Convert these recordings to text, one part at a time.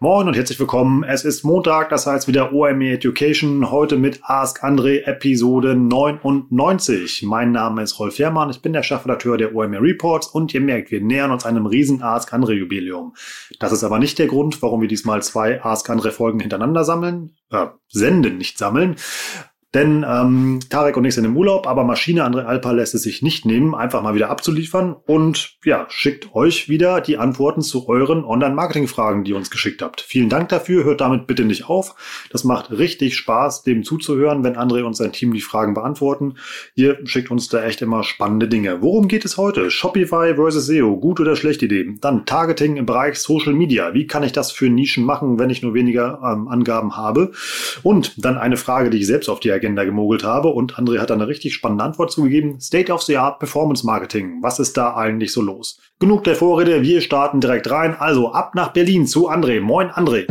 Moin und herzlich willkommen. Es ist Montag, das heißt wieder OME Education. Heute mit Ask Andre Episode 99. Mein Name ist Rolf Herrmann. Ich bin der Chefredakteur der OME Reports und ihr merkt, wir nähern uns einem riesen Ask Andre Jubiläum. Das ist aber nicht der Grund, warum wir diesmal zwei Ask Andre Folgen hintereinander sammeln, äh, senden, nicht sammeln. Denn ähm, Tarek und ich sind im Urlaub, aber Maschine André Alpa lässt es sich nicht nehmen, einfach mal wieder abzuliefern und ja, schickt euch wieder die Antworten zu euren Online-Marketing-Fragen, die ihr uns geschickt habt. Vielen Dank dafür, hört damit bitte nicht auf. Das macht richtig Spaß, dem zuzuhören, wenn André und sein Team die Fragen beantworten. Ihr schickt uns da echt immer spannende Dinge. Worum geht es heute? Shopify versus SEO, gut oder schlechte Idee? Dann Targeting im Bereich Social Media. Wie kann ich das für Nischen machen, wenn ich nur weniger ähm, Angaben habe? Und dann eine Frage, die ich selbst auf die Agenda gemogelt habe und André hat eine richtig spannende Antwort zugegeben. State of the Art Performance Marketing. Was ist da eigentlich so los? Genug der Vorrede, wir starten direkt rein. Also ab nach Berlin zu André. Moin André.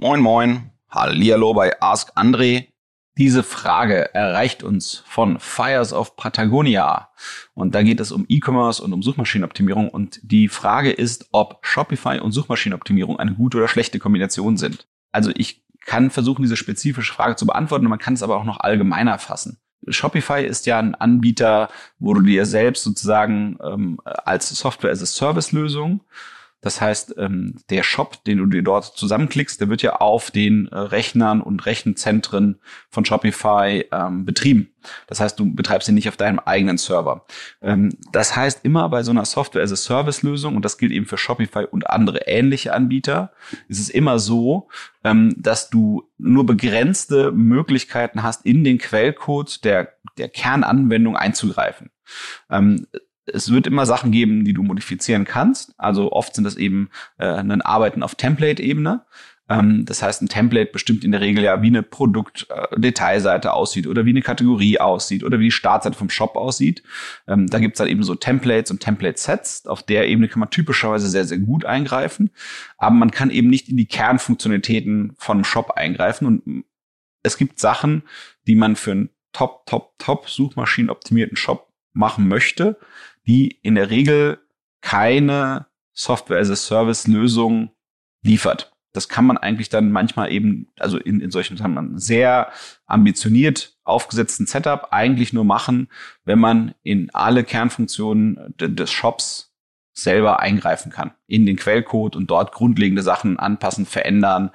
Moin moin. Hallihallo bei Ask André. Diese Frage erreicht uns von Fires of Patagonia. Und da geht es um E-Commerce und um Suchmaschinenoptimierung. Und die Frage ist, ob Shopify und Suchmaschinenoptimierung eine gute oder schlechte Kombination sind. Also ich kann versuchen, diese spezifische Frage zu beantworten. Man kann es aber auch noch allgemeiner fassen. Shopify ist ja ein Anbieter, wo du dir selbst sozusagen ähm, als Software das heißt, ähm, der Shop, den du dir dort zusammenklickst, der wird ja auf den äh, Rechnern und Rechenzentren von Shopify ähm, betrieben. Das heißt, du betreibst ihn nicht auf deinem eigenen Server. Ähm, das heißt, immer bei so einer Software-as-a-Service-Lösung, und das gilt eben für Shopify und andere ähnliche Anbieter, ist es immer so, ähm, dass du nur begrenzte Möglichkeiten hast, in den Quellcode der, der Kernanwendung einzugreifen. Ähm, es wird immer Sachen geben, die du modifizieren kannst. Also oft sind das eben äh, ein Arbeiten auf Template-Ebene. Ähm, das heißt, ein Template bestimmt in der Regel ja, wie eine Produkt-Detailseite äh, aussieht oder wie eine Kategorie aussieht oder wie die Startseite vom Shop aussieht. Ähm, da gibt's dann eben so Templates und Template-Sets. Auf der Ebene kann man typischerweise sehr, sehr gut eingreifen. Aber man kann eben nicht in die Kernfunktionalitäten von einem Shop eingreifen. Und es gibt Sachen, die man für einen top, top, top suchmaschinenoptimierten Shop machen möchte, die in der Regel keine Software-as-a-Service-Lösung liefert. Das kann man eigentlich dann manchmal eben, also in, in solchen sagen wir, sehr ambitioniert aufgesetzten Setup eigentlich nur machen, wenn man in alle Kernfunktionen des Shops selber eingreifen kann. In den Quellcode und dort grundlegende Sachen anpassen, verändern,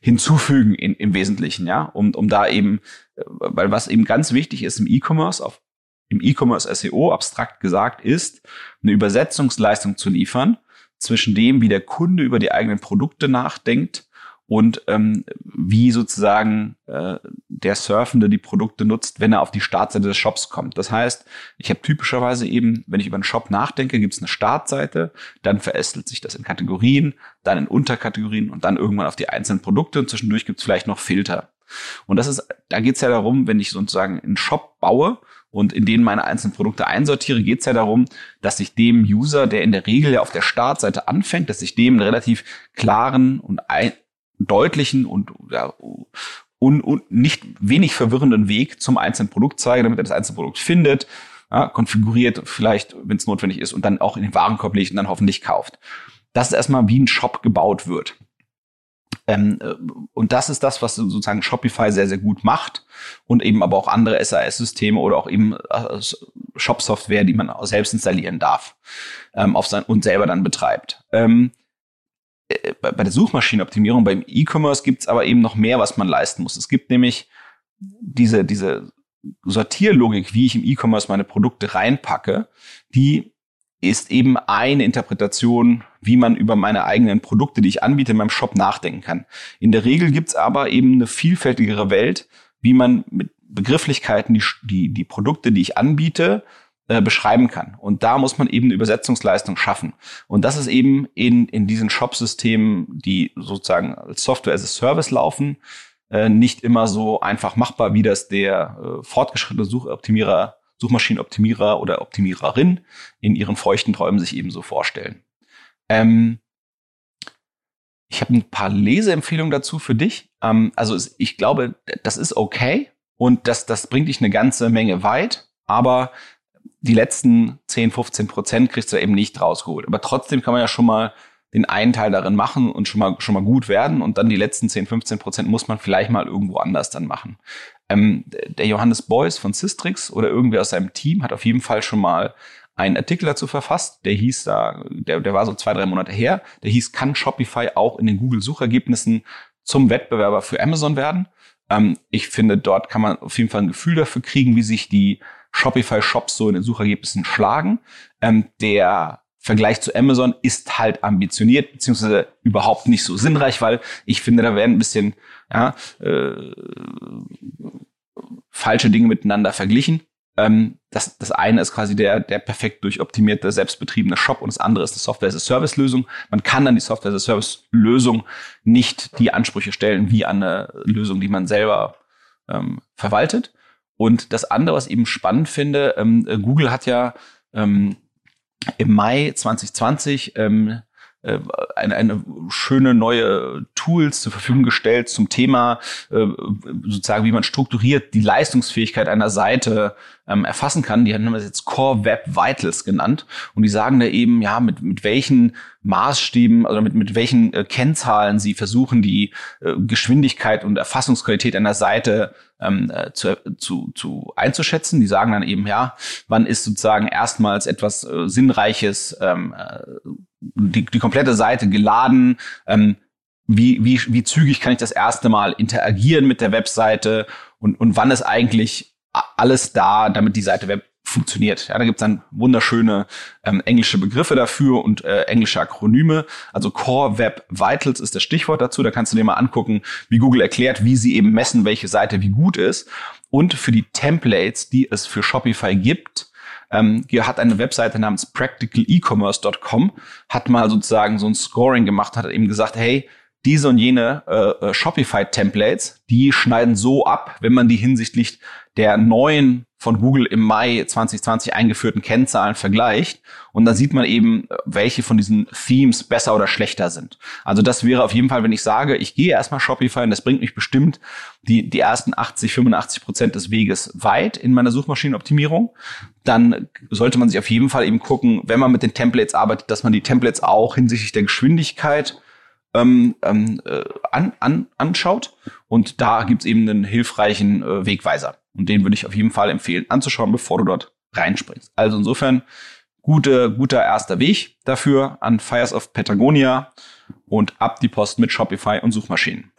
hinzufügen in, im Wesentlichen, ja, um, um da eben, äh, weil was eben ganz wichtig ist im E-Commerce auf im E-Commerce SEO abstrakt gesagt ist, eine Übersetzungsleistung zu liefern zwischen dem, wie der Kunde über die eigenen Produkte nachdenkt und ähm, wie sozusagen äh, der Surfende die Produkte nutzt, wenn er auf die Startseite des Shops kommt. Das heißt, ich habe typischerweise eben, wenn ich über einen Shop nachdenke, gibt es eine Startseite, dann verästelt sich das in Kategorien, dann in Unterkategorien und dann irgendwann auf die einzelnen Produkte und zwischendurch gibt es vielleicht noch Filter. Und das ist, da geht es ja darum, wenn ich sozusagen einen Shop baue und in denen meine einzelnen Produkte einsortiere, geht es ja darum, dass ich dem User, der in der Regel ja auf der Startseite anfängt, dass ich dem einen relativ klaren und ein, deutlichen und ja, und, und nicht wenig verwirrenden Weg zum einzelnen Produkt zeige, damit er das einzelne Produkt findet, ja, konfiguriert, vielleicht, wenn es notwendig ist, und dann auch in den Warenkorb legt und dann hoffentlich kauft. Das ist erstmal, wie ein Shop gebaut wird. Ähm, äh, und das ist das, was sozusagen Shopify sehr, sehr gut macht und eben aber auch andere SAS-Systeme oder auch eben äh, Shop-Software, die man selbst installieren darf ähm, auf sein, und selber dann betreibt. Ähm, äh, bei, bei der Suchmaschinenoptimierung, beim E-Commerce gibt es aber eben noch mehr, was man leisten muss. Es gibt nämlich diese, diese Sortierlogik, wie ich im E-Commerce meine Produkte reinpacke, die ist eben eine Interpretation, wie man über meine eigenen Produkte, die ich anbiete, in meinem Shop nachdenken kann. In der Regel gibt's aber eben eine vielfältigere Welt, wie man mit Begrifflichkeiten die, die, die Produkte, die ich anbiete, äh, beschreiben kann. Und da muss man eben eine Übersetzungsleistung schaffen. Und das ist eben in, in diesen Shop-Systemen, die sozusagen als Software as a Service laufen, äh, nicht immer so einfach machbar, wie das der äh, fortgeschrittene Suchoptimierer Suchmaschinenoptimierer oder Optimiererin in ihren feuchten Träumen sich ebenso vorstellen. Ähm, ich habe ein paar Leseempfehlungen dazu für dich. Ähm, also ich glaube, das ist okay und das, das bringt dich eine ganze Menge weit, aber die letzten 10, 15 Prozent kriegst du eben nicht rausgeholt. Aber trotzdem kann man ja schon mal den einen Teil darin machen und schon mal, schon mal gut werden und dann die letzten 10, 15 Prozent muss man vielleicht mal irgendwo anders dann machen. Ähm, der Johannes Beuys von Systrix oder irgendwer aus seinem Team hat auf jeden Fall schon mal einen Artikel dazu verfasst, der hieß da, der, der war so zwei, drei Monate her, der hieß, kann Shopify auch in den Google-Suchergebnissen zum Wettbewerber für Amazon werden? Ähm, ich finde, dort kann man auf jeden Fall ein Gefühl dafür kriegen, wie sich die Shopify-Shops so in den Suchergebnissen schlagen. Ähm, der Vergleich zu Amazon ist halt ambitioniert, beziehungsweise überhaupt nicht so sinnreich, weil ich finde, da werden ein bisschen ja, äh, falsche Dinge miteinander verglichen. Ähm, das, das eine ist quasi der, der perfekt durchoptimierte, selbstbetriebene Shop und das andere ist eine Software-as-a-Service-Lösung. Man kann an die Software-as-a-Service-Lösung nicht die Ansprüche stellen wie an eine Lösung, die man selber ähm, verwaltet. Und das andere, was ich eben spannend finde, ähm, Google hat ja ähm, im Mai 2020 ähm, äh, eine, eine schöne neue Tools zur Verfügung gestellt zum Thema äh, sozusagen, wie man strukturiert die Leistungsfähigkeit einer Seite ähm, erfassen kann. Die haben wir jetzt Core Web Vitals genannt und die sagen da eben, ja, mit, mit welchen Maßstäben oder mit, mit welchen äh, Kennzahlen sie versuchen, die äh, Geschwindigkeit und Erfassungsqualität einer Seite ähm, äh, zu, zu, zu einzuschätzen. Die sagen dann eben, ja, wann ist sozusagen erstmals etwas äh, Sinnreiches, ähm, äh, die, die komplette Seite geladen, ähm, wie, wie, wie zügig kann ich das erste Mal interagieren mit der Webseite und, und wann ist eigentlich alles da, damit die Seite Web funktioniert. Ja, da gibt's dann wunderschöne ähm, englische Begriffe dafür und äh, englische Akronyme. Also Core Web Vitals ist das Stichwort dazu. Da kannst du dir mal angucken, wie Google erklärt, wie sie eben messen, welche Seite wie gut ist. Und für die Templates, die es für Shopify gibt, ähm, hier hat eine Webseite namens practicalecommerce.com, hat mal sozusagen so ein Scoring gemacht, hat eben gesagt, hey, diese und jene äh, äh Shopify-Templates, die schneiden so ab, wenn man die hinsichtlich der neuen von Google im Mai 2020 eingeführten Kennzahlen vergleicht. Und dann sieht man eben, welche von diesen Themes besser oder schlechter sind. Also das wäre auf jeden Fall, wenn ich sage, ich gehe erstmal Shopify und das bringt mich bestimmt die, die ersten 80, 85 Prozent des Weges weit in meiner Suchmaschinenoptimierung. Dann sollte man sich auf jeden Fall eben gucken, wenn man mit den Templates arbeitet, dass man die Templates auch hinsichtlich der Geschwindigkeit ähm, ähm, äh, an, an, anschaut. Und da gibt's eben einen hilfreichen äh, Wegweiser. Und den würde ich auf jeden Fall empfehlen anzuschauen, bevor du dort reinspringst. Also insofern gute, guter erster Weg dafür an Fires of Patagonia und ab die Post mit Shopify und Suchmaschinen.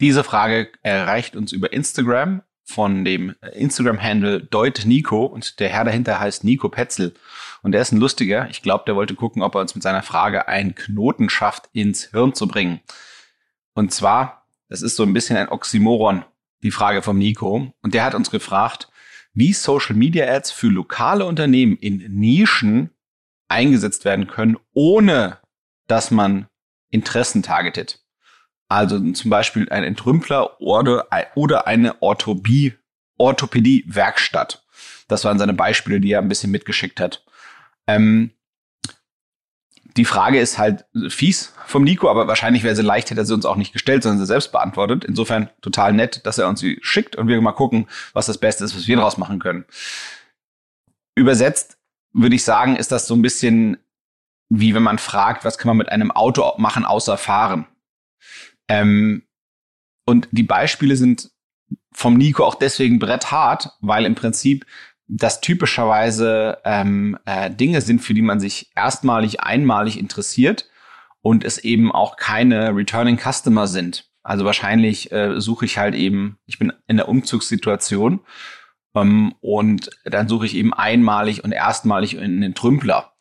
Diese Frage erreicht uns über Instagram von dem Instagram-Handle deutnico und der Herr dahinter heißt Nico Petzel. Und der ist ein lustiger. Ich glaube, der wollte gucken, ob er uns mit seiner Frage einen Knoten schafft, ins Hirn zu bringen. Und zwar, das ist so ein bisschen ein Oxymoron, die Frage vom Nico. Und der hat uns gefragt, wie Social Media Ads für lokale Unternehmen in Nischen eingesetzt werden können, ohne dass man Interessen targetet. Also zum Beispiel ein Entrümpler oder, eine Orthopädie-Werkstatt. Das waren seine Beispiele, die er ein bisschen mitgeschickt hat. Ähm, die Frage ist halt fies vom Nico, aber wahrscheinlich wäre sie leicht, hätte er sie uns auch nicht gestellt, sondern sie selbst beantwortet. Insofern total nett, dass er uns sie schickt und wir mal gucken, was das Beste ist, was wir daraus machen können. Übersetzt würde ich sagen, ist das so ein bisschen wie wenn man fragt, was kann man mit einem Auto machen außer fahren. Ähm, und die Beispiele sind vom Nico auch deswegen bretthart, weil im Prinzip das typischerweise ähm, äh, Dinge sind, für die man sich erstmalig, einmalig interessiert und es eben auch keine Returning Customer sind. Also wahrscheinlich äh, suche ich halt eben, ich bin in der Umzugssituation ähm, und dann suche ich eben einmalig und erstmalig in den Trümpler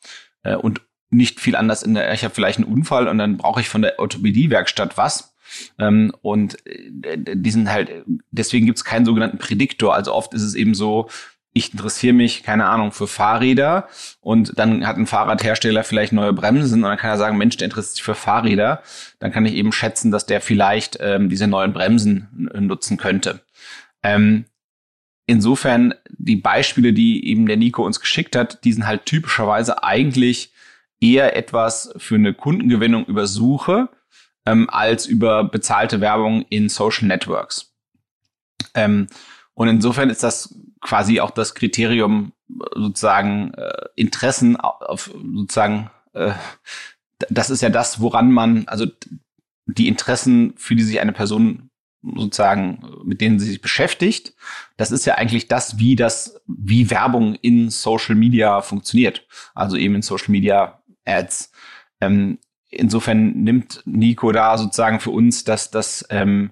äh, und nicht viel anders in der, ich habe vielleicht einen Unfall und dann brauche ich von der Orthopädiewerkstatt was. Ähm, und äh, die sind halt, deswegen gibt es keinen sogenannten Prädiktor. Also oft ist es eben so, ich interessiere mich, keine Ahnung, für Fahrräder und dann hat ein Fahrradhersteller vielleicht neue Bremsen und dann kann er sagen, Mensch, der interessiert sich für Fahrräder. Dann kann ich eben schätzen, dass der vielleicht ähm, diese neuen Bremsen nutzen könnte. Ähm, insofern, die Beispiele, die eben der Nico uns geschickt hat, die sind halt typischerweise eigentlich eher etwas für eine Kundengewinnung über Suche ähm, als über bezahlte Werbung in Social Networks. Ähm, und insofern ist das quasi auch das Kriterium sozusagen äh, Interessen auf sozusagen äh, das ist ja das, woran man also die Interessen, für die sich eine Person sozusagen, mit denen sie sich beschäftigt, das ist ja eigentlich das, wie das, wie Werbung in Social Media funktioniert. Also eben in Social Media Ads. Ähm, insofern nimmt Nico da sozusagen für uns das, das, ähm,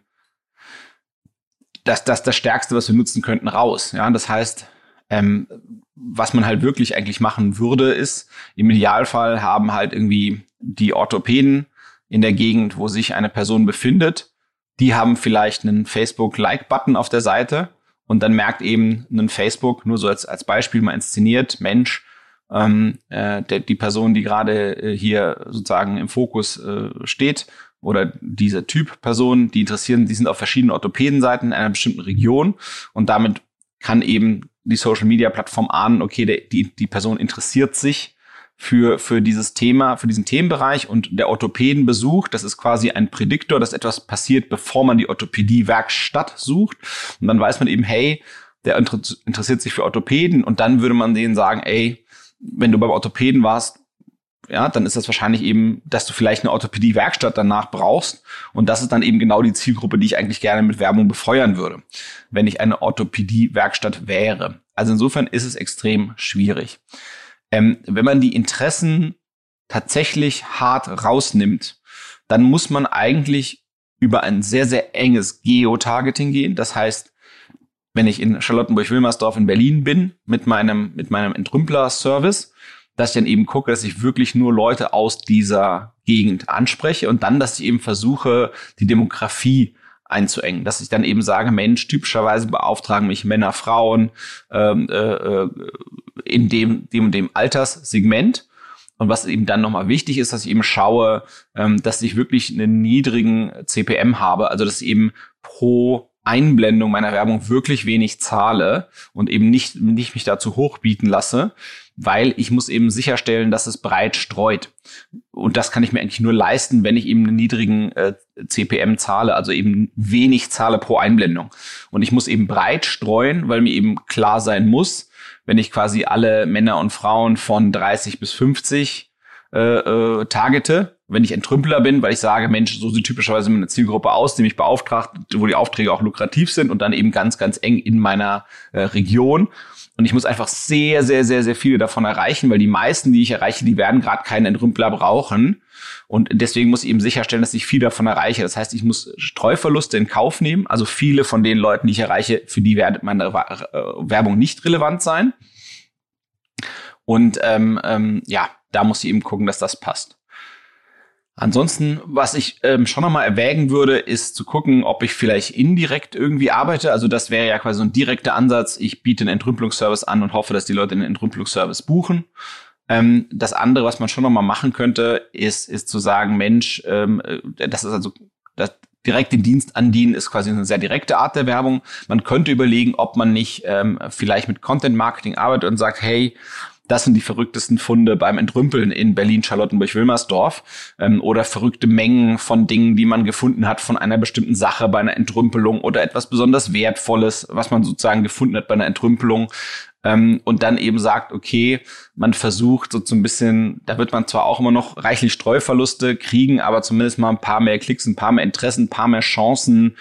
das, das, das Stärkste, was wir nutzen könnten, raus. Ja, das heißt, ähm, was man halt wirklich eigentlich machen würde, ist, im Idealfall haben halt irgendwie die Orthopäden in der Gegend, wo sich eine Person befindet, die haben vielleicht einen Facebook-Like-Button auf der Seite und dann merkt eben ein Facebook, nur so als, als Beispiel mal inszeniert, Mensch, ähm, äh, der, die Person, die gerade äh, hier sozusagen im Fokus äh, steht, oder dieser Typ Person, die interessieren, die sind auf verschiedenen Orthopädenseiten in einer bestimmten Region und damit kann eben die Social Media Plattform ahnen, okay, der, die, die Person interessiert sich für, für dieses Thema, für diesen Themenbereich und der Orthopädenbesuch, das ist quasi ein Prädiktor, dass etwas passiert, bevor man die Orthopädie-Werkstatt sucht. Und dann weiß man eben, hey, der interessiert sich für Orthopäden und dann würde man denen sagen, ey, wenn du beim Orthopäden warst, ja, dann ist das wahrscheinlich eben, dass du vielleicht eine Orthopädie-Werkstatt danach brauchst. Und das ist dann eben genau die Zielgruppe, die ich eigentlich gerne mit Werbung befeuern würde, wenn ich eine Orthopädie-Werkstatt wäre. Also insofern ist es extrem schwierig. Ähm, wenn man die Interessen tatsächlich hart rausnimmt, dann muss man eigentlich über ein sehr, sehr enges Geotargeting gehen. Das heißt, wenn ich in Charlottenburg-Wilmersdorf in Berlin bin mit meinem, mit meinem Entrümpler-Service, dass ich dann eben gucke, dass ich wirklich nur Leute aus dieser Gegend anspreche und dann, dass ich eben versuche, die Demografie einzuengen, dass ich dann eben sage, Mensch, typischerweise beauftragen mich Männer, Frauen ähm, äh, äh in dem, dem, dem Alterssegment. Und was eben dann nochmal wichtig ist, dass ich eben schaue, ähm, dass ich wirklich einen niedrigen CPM habe, also dass ich eben pro Einblendung meiner Werbung wirklich wenig zahle und eben nicht, nicht mich dazu hochbieten lasse, weil ich muss eben sicherstellen, dass es breit streut. Und das kann ich mir eigentlich nur leisten, wenn ich eben einen niedrigen äh, CPM zahle, also eben wenig zahle pro Einblendung. Und ich muss eben breit streuen, weil mir eben klar sein muss, wenn ich quasi alle Männer und Frauen von 30 bis 50 äh, äh, targete, wenn ich ein Trümpler bin, weil ich sage, Mensch, so sieht typischerweise eine Zielgruppe aus, die mich beauftragt, wo die Aufträge auch lukrativ sind und dann eben ganz, ganz eng in meiner äh, Region. Und ich muss einfach sehr, sehr, sehr, sehr viele davon erreichen, weil die meisten, die ich erreiche, die werden gerade keinen Entrümpler brauchen. Und deswegen muss ich eben sicherstellen, dass ich viel davon erreiche. Das heißt, ich muss Streuverluste in Kauf nehmen. Also viele von den Leuten, die ich erreiche, für die wird meine äh, Werbung nicht relevant sein. Und ähm, ähm, ja, da muss ich eben gucken, dass das passt. Ansonsten, was ich ähm, schon nochmal erwägen würde, ist zu gucken, ob ich vielleicht indirekt irgendwie arbeite. Also das wäre ja quasi so ein direkter Ansatz. Ich biete einen Entrümpelungsservice an und hoffe, dass die Leute einen Entrümpelungsservice buchen. Ähm, das andere, was man schon nochmal machen könnte, ist, ist zu sagen, Mensch, ähm, äh, das ist also das, direkt den Dienst andienen ist quasi eine sehr direkte Art der Werbung. Man könnte überlegen, ob man nicht ähm, vielleicht mit Content Marketing arbeitet und sagt, hey, das sind die verrücktesten Funde beim Entrümpeln in Berlin, Charlottenburg, Wilmersdorf ähm, oder verrückte Mengen von Dingen, die man gefunden hat von einer bestimmten Sache bei einer Entrümpelung oder etwas besonders Wertvolles, was man sozusagen gefunden hat bei einer Entrümpelung. Ähm, und dann eben sagt, okay, man versucht so ein bisschen, da wird man zwar auch immer noch reichlich Streuverluste kriegen, aber zumindest mal ein paar mehr Klicks, ein paar mehr Interessen, ein paar mehr Chancen,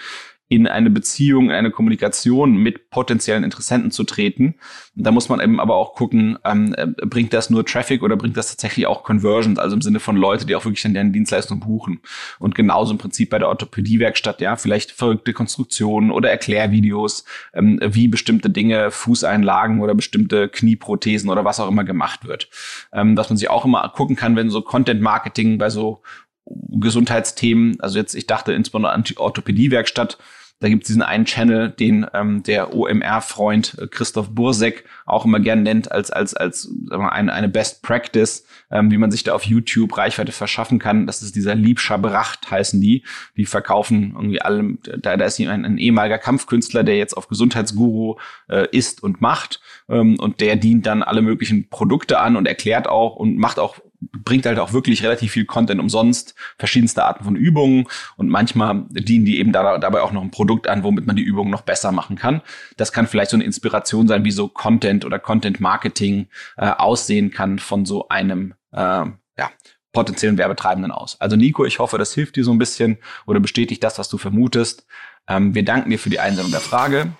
in eine Beziehung, in eine Kommunikation mit potenziellen Interessenten zu treten. Da muss man eben aber auch gucken, ähm, äh, bringt das nur Traffic oder bringt das tatsächlich auch Conversions, also im Sinne von Leute, die auch wirklich dann deren Dienstleistung buchen. Und genauso im Prinzip bei der Orthopädiewerkstatt, ja, vielleicht verrückte Konstruktionen oder Erklärvideos, ähm, wie bestimmte Dinge, Fußeinlagen oder bestimmte Knieprothesen oder was auch immer gemacht wird. Ähm, dass man sich auch immer gucken kann, wenn so Content Marketing bei so Gesundheitsthemen, also jetzt, ich dachte insbesondere an die Orthopädiewerkstatt, da gibt es diesen einen Channel, den ähm, der OMR-Freund äh, Christoph Bursek auch immer gern nennt als als als sagen wir, eine, eine Best Practice, ähm, wie man sich da auf YouTube Reichweite verschaffen kann. Das ist dieser Liebscher Bracht heißen die. Die verkaufen irgendwie allem. Da, da ist ein, ein ehemaliger Kampfkünstler, der jetzt auf Gesundheitsguru äh, ist und macht ähm, und der dient dann alle möglichen Produkte an und erklärt auch und macht auch bringt halt auch wirklich relativ viel Content umsonst, verschiedenste Arten von Übungen und manchmal dienen die eben da, dabei auch noch ein Produkt an, womit man die Übungen noch besser machen kann. Das kann vielleicht so eine Inspiration sein, wie so Content oder Content Marketing äh, aussehen kann von so einem äh, ja, potenziellen Werbetreibenden aus. Also Nico, ich hoffe, das hilft dir so ein bisschen oder bestätigt das, was du vermutest. Ähm, wir danken dir für die Einsendung der Frage.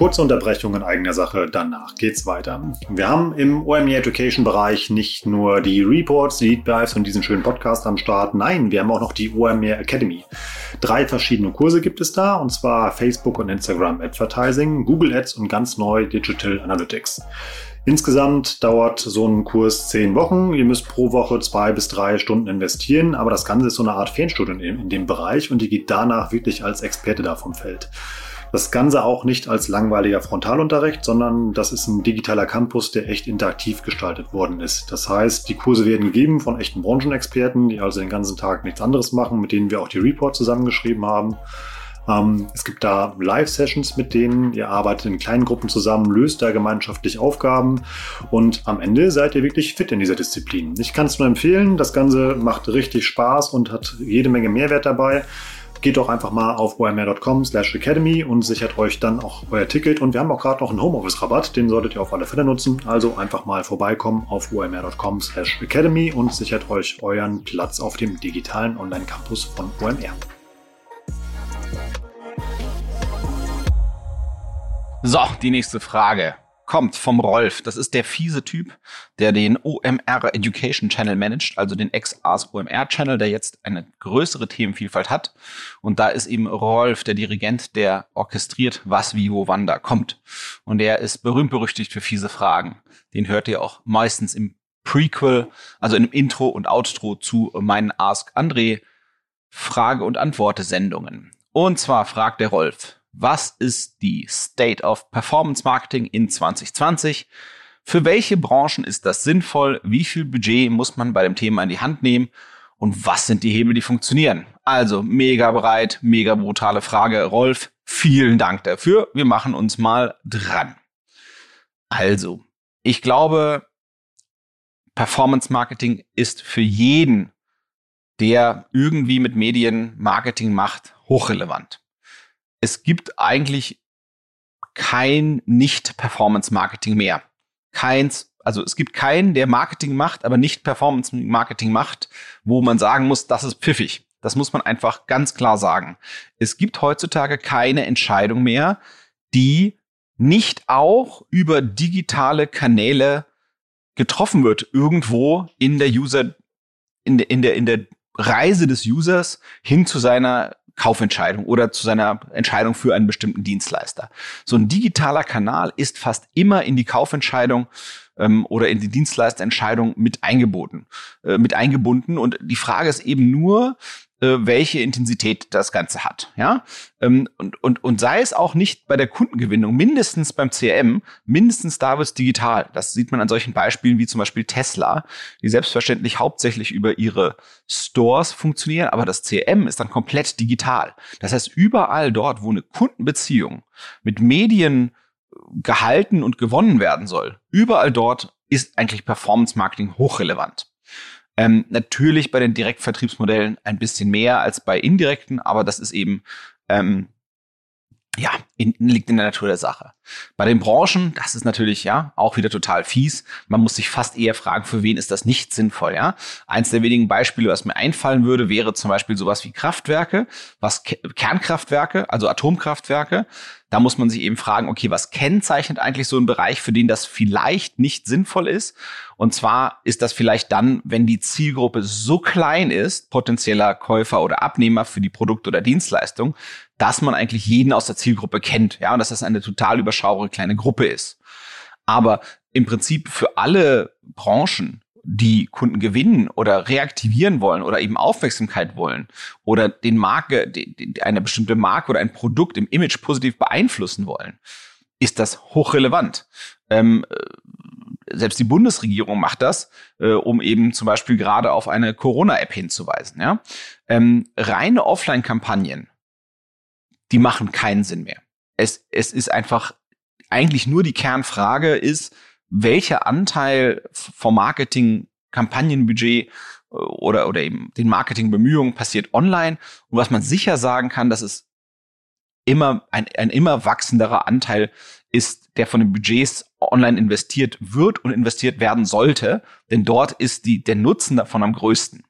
Kurze Unterbrechung in eigener Sache, danach geht's weiter. Wir haben im OME Education Bereich nicht nur die Reports, die Deep und diesen schönen Podcast am Start. Nein, wir haben auch noch die OME Academy. Drei verschiedene Kurse gibt es da, und zwar Facebook und Instagram Advertising, Google Ads und ganz neu Digital Analytics. Insgesamt dauert so ein Kurs zehn Wochen. Ihr müsst pro Woche zwei bis drei Stunden investieren, aber das Ganze ist so eine Art Fernstudium in, in dem Bereich und ihr geht danach wirklich als Experte da vom Feld. Das Ganze auch nicht als langweiliger Frontalunterricht, sondern das ist ein digitaler Campus, der echt interaktiv gestaltet worden ist. Das heißt, die Kurse werden gegeben von echten Branchenexperten, die also den ganzen Tag nichts anderes machen, mit denen wir auch die Report zusammengeschrieben haben. Ähm, es gibt da Live-Sessions mit denen, ihr arbeitet in kleinen Gruppen zusammen, löst da gemeinschaftlich Aufgaben und am Ende seid ihr wirklich fit in dieser Disziplin. Ich kann es nur empfehlen, das Ganze macht richtig Spaß und hat jede Menge Mehrwert dabei geht doch einfach mal auf omr.com slash academy und sichert euch dann auch euer Ticket. Und wir haben auch gerade noch einen Homeoffice-Rabatt, den solltet ihr auf alle Fälle nutzen. Also einfach mal vorbeikommen auf omr.com slash academy und sichert euch euren Platz auf dem digitalen Online-Campus von OMR. So, die nächste Frage kommt vom Rolf. Das ist der fiese Typ, der den OMR Education Channel managt, also den Ex-Ars OMR Channel, der jetzt eine größere Themenvielfalt hat. Und da ist eben Rolf, der Dirigent, der orchestriert, was, wie, wo, wann da kommt. Und der ist berühmt berüchtigt für fiese Fragen. Den hört ihr auch meistens im Prequel, also im Intro und Outro zu meinen Ask André Frage- und Antworte-Sendungen. Und zwar fragt der Rolf, was ist die State of Performance Marketing in 2020? Für welche Branchen ist das sinnvoll? Wie viel Budget muss man bei dem Thema in die Hand nehmen? Und was sind die Hebel, die funktionieren? Also mega breit, mega brutale Frage. Rolf, vielen Dank dafür. Wir machen uns mal dran. Also, ich glaube, Performance Marketing ist für jeden, der irgendwie mit Medien Marketing macht, hochrelevant es gibt eigentlich kein Nicht-Performance-Marketing mehr. Keins, also es gibt keinen, der Marketing macht, aber nicht Performance-Marketing macht, wo man sagen muss, das ist pfiffig. Das muss man einfach ganz klar sagen. Es gibt heutzutage keine Entscheidung mehr, die nicht auch über digitale Kanäle getroffen wird, irgendwo in der User, in der, in der, in der Reise des Users hin zu seiner Kaufentscheidung oder zu seiner Entscheidung für einen bestimmten Dienstleister. So ein digitaler Kanal ist fast immer in die Kaufentscheidung ähm, oder in die Dienstleisterentscheidung mit eingebunden, äh, mit eingebunden. Und die Frage ist eben nur, äh, welche Intensität das Ganze hat. Ja? Ähm, und, und, und sei es auch nicht bei der Kundengewinnung, mindestens beim CRM, mindestens da wird es digital. Das sieht man an solchen Beispielen wie zum Beispiel Tesla, die selbstverständlich hauptsächlich über ihre Stores funktionieren, aber das CRM ist dann komplett digital. Das heißt, überall dort, wo eine Kundenbeziehung mit Medien äh, gehalten und gewonnen werden soll, überall dort ist eigentlich Performance Marketing hochrelevant. Ähm, natürlich bei den Direktvertriebsmodellen ein bisschen mehr als bei indirekten, aber das ist eben ähm, ja, in, liegt in der Natur der Sache. Bei den Branchen, das ist natürlich ja auch wieder total fies. Man muss sich fast eher fragen, für wen ist das nicht sinnvoll, ja? Eins der wenigen Beispiele, was mir einfallen würde, wäre zum Beispiel sowas wie Kraftwerke, was Kernkraftwerke, also Atomkraftwerke. Da muss man sich eben fragen, okay, was kennzeichnet eigentlich so einen Bereich, für den das vielleicht nicht sinnvoll ist? Und zwar ist das vielleicht dann, wenn die Zielgruppe so klein ist, potenzieller Käufer oder Abnehmer für die Produkt- oder Dienstleistung, dass man eigentlich jeden aus der Zielgruppe kennt, ja, und dass das eine total überschaubare kleine Gruppe ist. Aber im Prinzip für alle Branchen, die Kunden gewinnen oder reaktivieren wollen oder eben Aufmerksamkeit wollen oder den Marke, eine bestimmte Marke oder ein Produkt im Image positiv beeinflussen wollen, ist das hochrelevant. Ähm, äh, selbst die Bundesregierung macht das, äh, um eben zum Beispiel gerade auf eine Corona-App hinzuweisen. Ja? Ähm, reine Offline-Kampagnen die machen keinen Sinn mehr. Es, es ist einfach eigentlich nur die Kernfrage ist, welcher Anteil vom Marketing Kampagnenbudget äh, oder, oder eben den Marketingbemühungen passiert online. Und was man sicher sagen kann, dass es immer ein, ein immer wachsenderer Anteil ist, der von den Budgets online investiert wird und investiert werden sollte, denn dort ist die, der Nutzen davon am größten.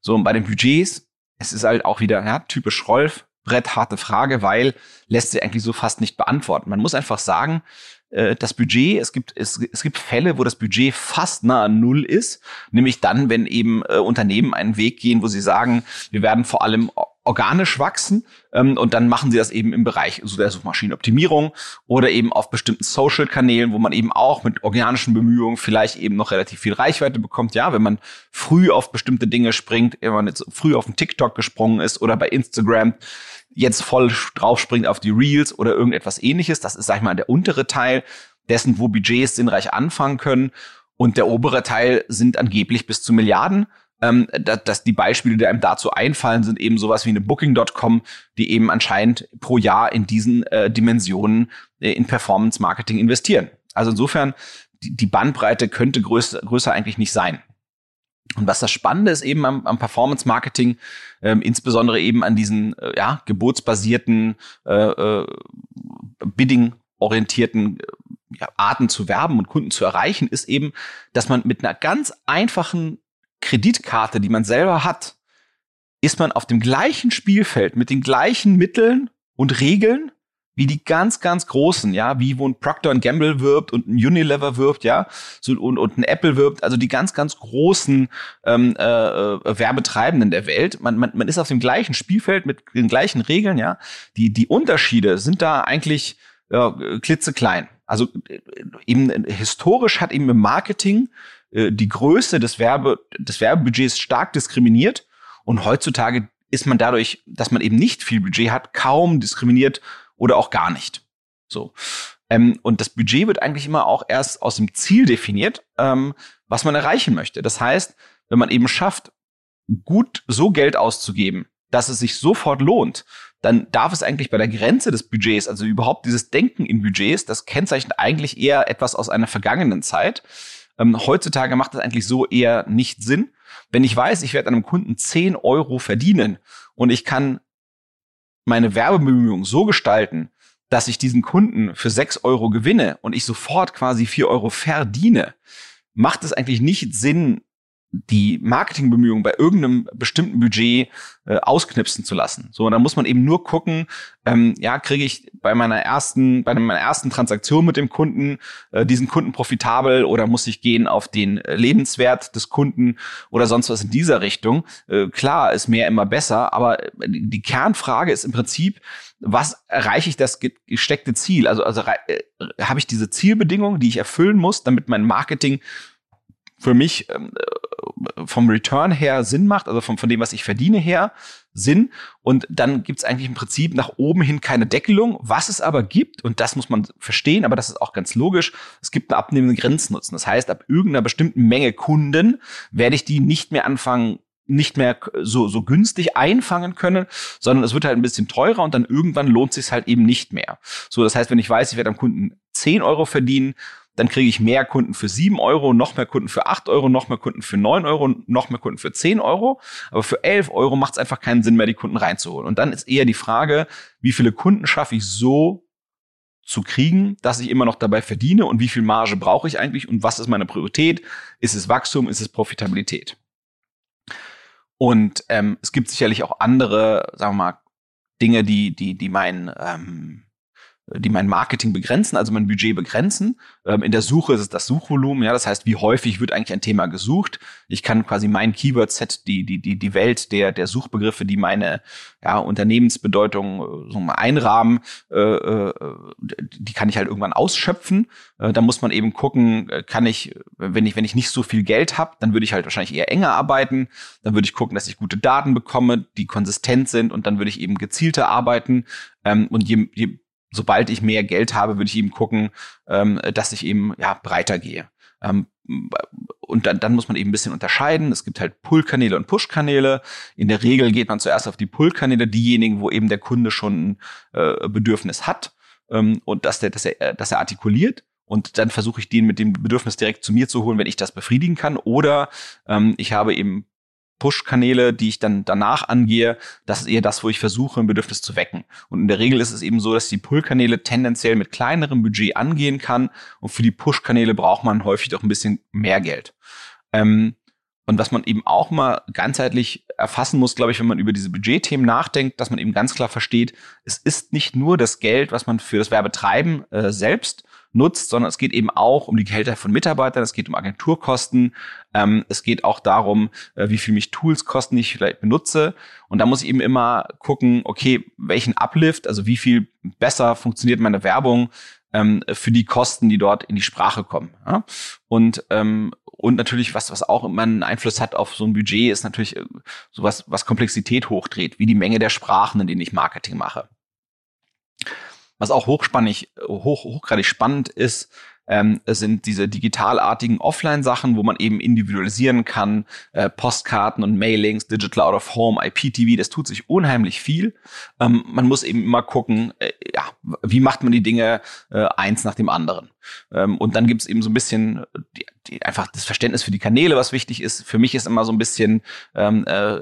So, und bei den Budgets, es ist halt auch wieder ja, typisch Rolf, brettharte Frage, weil lässt sich eigentlich so fast nicht beantworten. Man muss einfach sagen, äh, das Budget, es gibt, es, es gibt Fälle, wo das Budget fast nah an Null ist, nämlich dann, wenn eben äh, Unternehmen einen Weg gehen, wo sie sagen, wir werden vor allem organisch wachsen ähm, und dann machen sie das eben im Bereich so der Suchmaschinenoptimierung oder eben auf bestimmten Social-Kanälen, wo man eben auch mit organischen Bemühungen vielleicht eben noch relativ viel Reichweite bekommt. Ja, wenn man früh auf bestimmte Dinge springt, wenn man jetzt früh auf den TikTok gesprungen ist oder bei Instagram jetzt voll draufspringt auf die Reels oder irgendetwas ähnliches. Das ist, sag ich mal, der untere Teil dessen, wo Budgets sinnreich anfangen können. Und der obere Teil sind angeblich bis zu Milliarden ähm, dass, dass die Beispiele, die einem dazu einfallen, sind eben sowas wie eine Booking.com, die eben anscheinend pro Jahr in diesen äh, Dimensionen äh, in Performance Marketing investieren. Also insofern, die, die Bandbreite könnte größer, größer eigentlich nicht sein. Und was das Spannende ist eben am, am Performance Marketing, ähm, insbesondere eben an diesen äh, ja, gebotsbasierten äh, äh, Bidding orientierten äh, ja, Arten zu werben und Kunden zu erreichen, ist eben, dass man mit einer ganz einfachen Kreditkarte, die man selber hat, ist man auf dem gleichen Spielfeld mit den gleichen Mitteln und Regeln wie die ganz, ganz großen, ja, wie wo ein Procter Gamble wirbt und ein Unilever wirbt, ja, so, und, und ein Apple wirbt, also die ganz, ganz großen ähm, äh, äh, Werbetreibenden der Welt. Man, man, man ist auf dem gleichen Spielfeld mit den gleichen Regeln, ja. Die, die Unterschiede sind da eigentlich ja, klitzeklein. Also äh, eben historisch hat eben im Marketing äh, die Größe des Werbe, des Werbebudgets stark diskriminiert. Und heutzutage ist man dadurch, dass man eben nicht viel Budget hat, kaum diskriminiert oder auch gar nicht. So. Ähm, und das Budget wird eigentlich immer auch erst aus dem Ziel definiert, ähm, was man erreichen möchte. Das heißt, wenn man eben schafft, gut so Geld auszugeben, dass es sich sofort lohnt, dann darf es eigentlich bei der Grenze des Budgets, also überhaupt dieses Denken in Budgets, das kennzeichnet eigentlich eher etwas aus einer vergangenen Zeit. Ähm, heutzutage macht das eigentlich so eher nicht Sinn. Wenn ich weiß, ich werde einem Kunden 10 Euro verdienen und ich kann meine Werbebemühungen so gestalten, dass ich diesen Kunden für 6 Euro gewinne und ich sofort quasi 4 Euro verdiene, macht es eigentlich nicht Sinn, die Marketingbemühungen bei irgendeinem bestimmten Budget äh, ausknipsen zu lassen. So, und dann muss man eben nur gucken, ähm, ja, kriege ich bei meiner ersten, bei meiner ersten Transaktion mit dem Kunden äh, diesen Kunden profitabel oder muss ich gehen auf den äh, Lebenswert des Kunden oder sonst was in dieser Richtung. Äh, klar, ist mehr immer besser, aber die Kernfrage ist im Prinzip, was erreiche ich das gesteckte Ziel? Also, also äh, habe ich diese Zielbedingungen, die ich erfüllen muss, damit mein Marketing für mich ähm, vom Return her Sinn macht, also von, von dem, was ich verdiene her, Sinn. Und dann gibt es eigentlich im Prinzip nach oben hin keine Deckelung. Was es aber gibt, und das muss man verstehen, aber das ist auch ganz logisch, es gibt einen abnehmenden Grenznutzen. Das heißt, ab irgendeiner bestimmten Menge Kunden werde ich die nicht mehr anfangen nicht mehr so, so günstig einfangen können, sondern es wird halt ein bisschen teurer und dann irgendwann lohnt sich halt eben nicht mehr. So, das heißt, wenn ich weiß, ich werde am Kunden 10 Euro verdienen, dann kriege ich mehr Kunden für sieben Euro, noch mehr Kunden für acht Euro, noch mehr Kunden für neun Euro, noch mehr Kunden für zehn Euro. Aber für elf Euro macht es einfach keinen Sinn mehr, die Kunden reinzuholen. Und dann ist eher die Frage, wie viele Kunden schaffe ich so zu kriegen, dass ich immer noch dabei verdiene und wie viel Marge brauche ich eigentlich und was ist meine Priorität? Ist es Wachstum, ist es Profitabilität? Und ähm, es gibt sicherlich auch andere, sagen wir mal, Dinge, die, die, die mein ähm, die mein Marketing begrenzen, also mein Budget begrenzen. Ähm, in der Suche ist es das Suchvolumen, ja, das heißt, wie häufig wird eigentlich ein Thema gesucht. Ich kann quasi mein Keyword-Set, die, die, die, die Welt der, der Suchbegriffe, die meine ja, Unternehmensbedeutung äh, so mal einrahmen, äh, äh, die kann ich halt irgendwann ausschöpfen. Äh, da muss man eben gucken, äh, kann ich, wenn ich, wenn ich nicht so viel Geld habe, dann würde ich halt wahrscheinlich eher enger arbeiten. Dann würde ich gucken, dass ich gute Daten bekomme, die konsistent sind und dann würde ich eben gezielter arbeiten. Ähm, und je, je sobald ich mehr Geld habe, würde ich eben gucken, ähm, dass ich eben ja breiter gehe. Ähm, und dann, dann muss man eben ein bisschen unterscheiden. Es gibt halt Pull-Kanäle und Push-Kanäle. In der Regel geht man zuerst auf die Pull-Kanäle, diejenigen, wo eben der Kunde schon ein äh, Bedürfnis hat ähm, und dass, der, dass, er, dass er artikuliert. und dann versuche ich den mit dem Bedürfnis direkt zu mir zu holen, wenn ich das befriedigen kann. Oder ähm, ich habe eben Push-Kanäle, die ich dann danach angehe, das ist eher das, wo ich versuche, ein Bedürfnis zu wecken. Und in der Regel ist es eben so, dass die Pull-Kanäle tendenziell mit kleinerem Budget angehen kann und für die Push-Kanäle braucht man häufig doch ein bisschen mehr Geld. Ähm, und was man eben auch mal ganzheitlich erfassen muss, glaube ich, wenn man über diese Budgetthemen nachdenkt, dass man eben ganz klar versteht, es ist nicht nur das Geld, was man für das Werbetreiben äh, selbst nutzt, sondern es geht eben auch um die Gehälter von Mitarbeitern, es geht um Agenturkosten, ähm, es geht auch darum, äh, wie viel mich Tools kosten, die ich vielleicht benutze. Und da muss ich eben immer gucken, okay, welchen Uplift, also wie viel besser funktioniert meine Werbung ähm, für die Kosten, die dort in die Sprache kommen. Ja? Und ähm, und natürlich, was, was auch immer einen Einfluss hat auf so ein Budget, ist natürlich äh, sowas, was Komplexität hochdreht, wie die Menge der Sprachen, in denen ich Marketing mache. Was auch hochspannig, hoch, hochgradig spannend ist, ähm, sind diese digitalartigen Offline-Sachen, wo man eben individualisieren kann, äh, Postkarten und Mailings, Digital Out of Home, IPTV, das tut sich unheimlich viel. Ähm, man muss eben immer gucken, äh, ja, wie macht man die Dinge äh, eins nach dem anderen. Ähm, und dann gibt's eben so ein bisschen die, die, einfach das Verständnis für die Kanäle, was wichtig ist. Für mich ist immer so ein bisschen ähm, äh,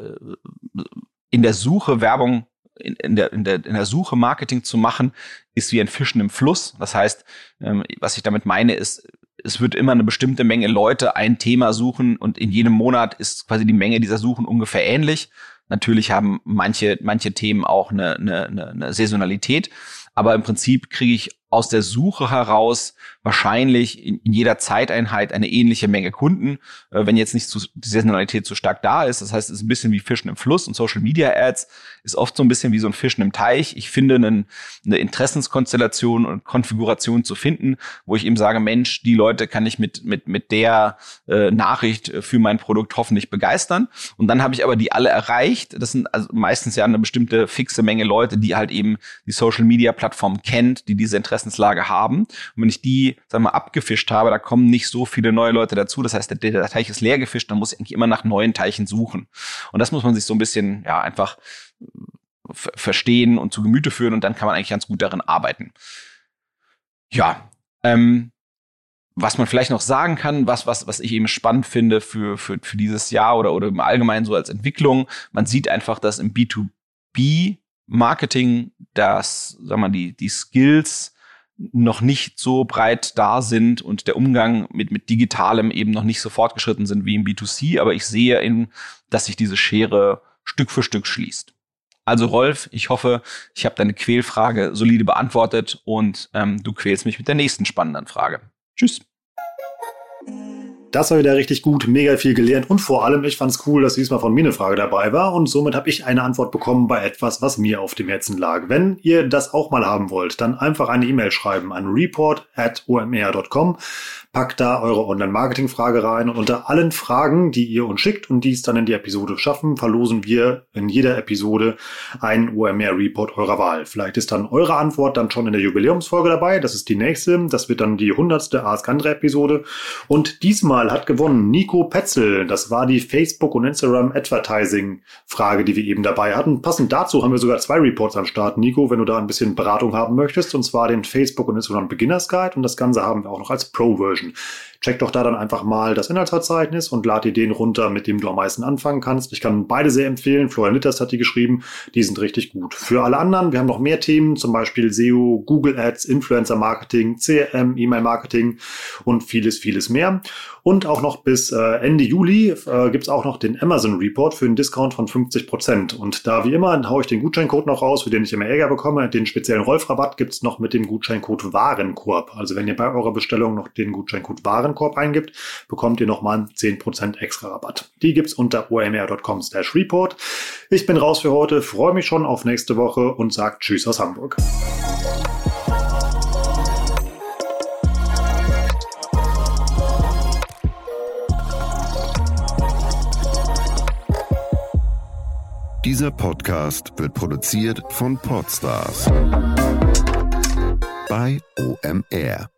in der Suche Werbung in, in, der, in, der, in der Suche Marketing zu machen, ist wie ein Fischen im Fluss. Das heißt, ähm, was ich damit meine, ist, es wird immer eine bestimmte Menge Leute ein Thema suchen und in jedem Monat ist quasi die Menge dieser Suchen ungefähr ähnlich. Natürlich haben manche, manche Themen auch eine, eine, eine Saisonalität, aber im Prinzip kriege ich aus der Suche heraus wahrscheinlich in, in jeder Zeiteinheit eine ähnliche Menge Kunden, äh, wenn jetzt nicht zu, die Saisonalität zu stark da ist. Das heißt, es ist ein bisschen wie Fischen im Fluss und Social Media Ads ist oft so ein bisschen wie so ein Fischen im Teich. Ich finde einen, eine Interessenskonstellation und Konfiguration zu finden, wo ich eben sage, Mensch, die Leute kann ich mit, mit, mit der äh, Nachricht für mein Produkt hoffentlich begeistern. Und dann habe ich aber die alle erreicht. Das sind also meistens ja eine bestimmte fixe Menge Leute, die halt eben die Social Media Plattform kennt, die diese Interessenslage haben. Und wenn ich die, sagen wir, abgefischt habe, da kommen nicht so viele neue Leute dazu. Das heißt, der, der Teich ist leer gefischt, dann muss ich eigentlich immer nach neuen Teichen suchen. Und das muss man sich so ein bisschen, ja, einfach verstehen und zu Gemüte führen und dann kann man eigentlich ganz gut darin arbeiten. Ja, ähm, was man vielleicht noch sagen kann, was, was, was ich eben spannend finde für, für, für dieses Jahr oder, oder im Allgemeinen so als Entwicklung, man sieht einfach, dass im B2B Marketing, dass, sag mal, die, die Skills noch nicht so breit da sind und der Umgang mit, mit Digitalem eben noch nicht so fortgeschritten sind wie im B2C, aber ich sehe eben, dass sich diese Schere Stück für Stück schließt. Also Rolf, ich hoffe, ich habe deine Quälfrage solide beantwortet und ähm, du quälst mich mit der nächsten spannenden Frage. Tschüss. Das war wieder richtig gut, mega viel gelernt und vor allem, ich fand es cool, dass diesmal von mir eine Frage dabei war und somit habe ich eine Antwort bekommen bei etwas, was mir auf dem Herzen lag. Wenn ihr das auch mal haben wollt, dann einfach eine E-Mail schreiben an report at omr.com packt da eure Online-Marketing-Frage rein und unter allen Fragen, die ihr uns schickt und die es dann in die Episode schaffen, verlosen wir in jeder Episode einen OMR-Report eurer Wahl. Vielleicht ist dann eure Antwort dann schon in der Jubiläumsfolge dabei. Das ist die nächste. Das wird dann die hundertste Ask Andre Episode. Und diesmal hat gewonnen Nico Petzel. Das war die Facebook- und Instagram-Advertising-Frage, die wir eben dabei hatten. Passend dazu haben wir sogar zwei Reports am Start, Nico, wenn du da ein bisschen Beratung haben möchtest. Und zwar den Facebook- und Instagram Beginners Guide. Und das Ganze haben wir auch noch als Pro-Version. Check doch da dann einfach mal das Inhaltsverzeichnis und lad dir den runter, mit dem du am meisten anfangen kannst. Ich kann beide sehr empfehlen. Florian Litters hat die geschrieben. Die sind richtig gut. Für alle anderen, wir haben noch mehr Themen, zum Beispiel SEO, Google Ads, Influencer Marketing, CRM, E-Mail Marketing und vieles, vieles mehr. Und auch noch bis äh, Ende Juli äh, gibt auch noch den Amazon Report für einen Discount von 50%. Prozent. Und da wie immer haue ich den Gutscheincode noch raus, für den ich immer Ärger bekomme. Den speziellen Rolf-Rabatt gibt's noch mit dem Gutscheincode Warenkorb. Also wenn ihr bei eurer Bestellung noch den Gutscheincode Warenkorb eingibt, bekommt ihr nochmal einen 10% extra Rabatt. Die gibt's unter omr.com slash report. Ich bin raus für heute, freue mich schon auf nächste Woche und sage Tschüss aus Hamburg. Dieser Podcast wird produziert von Podstars bei OMR.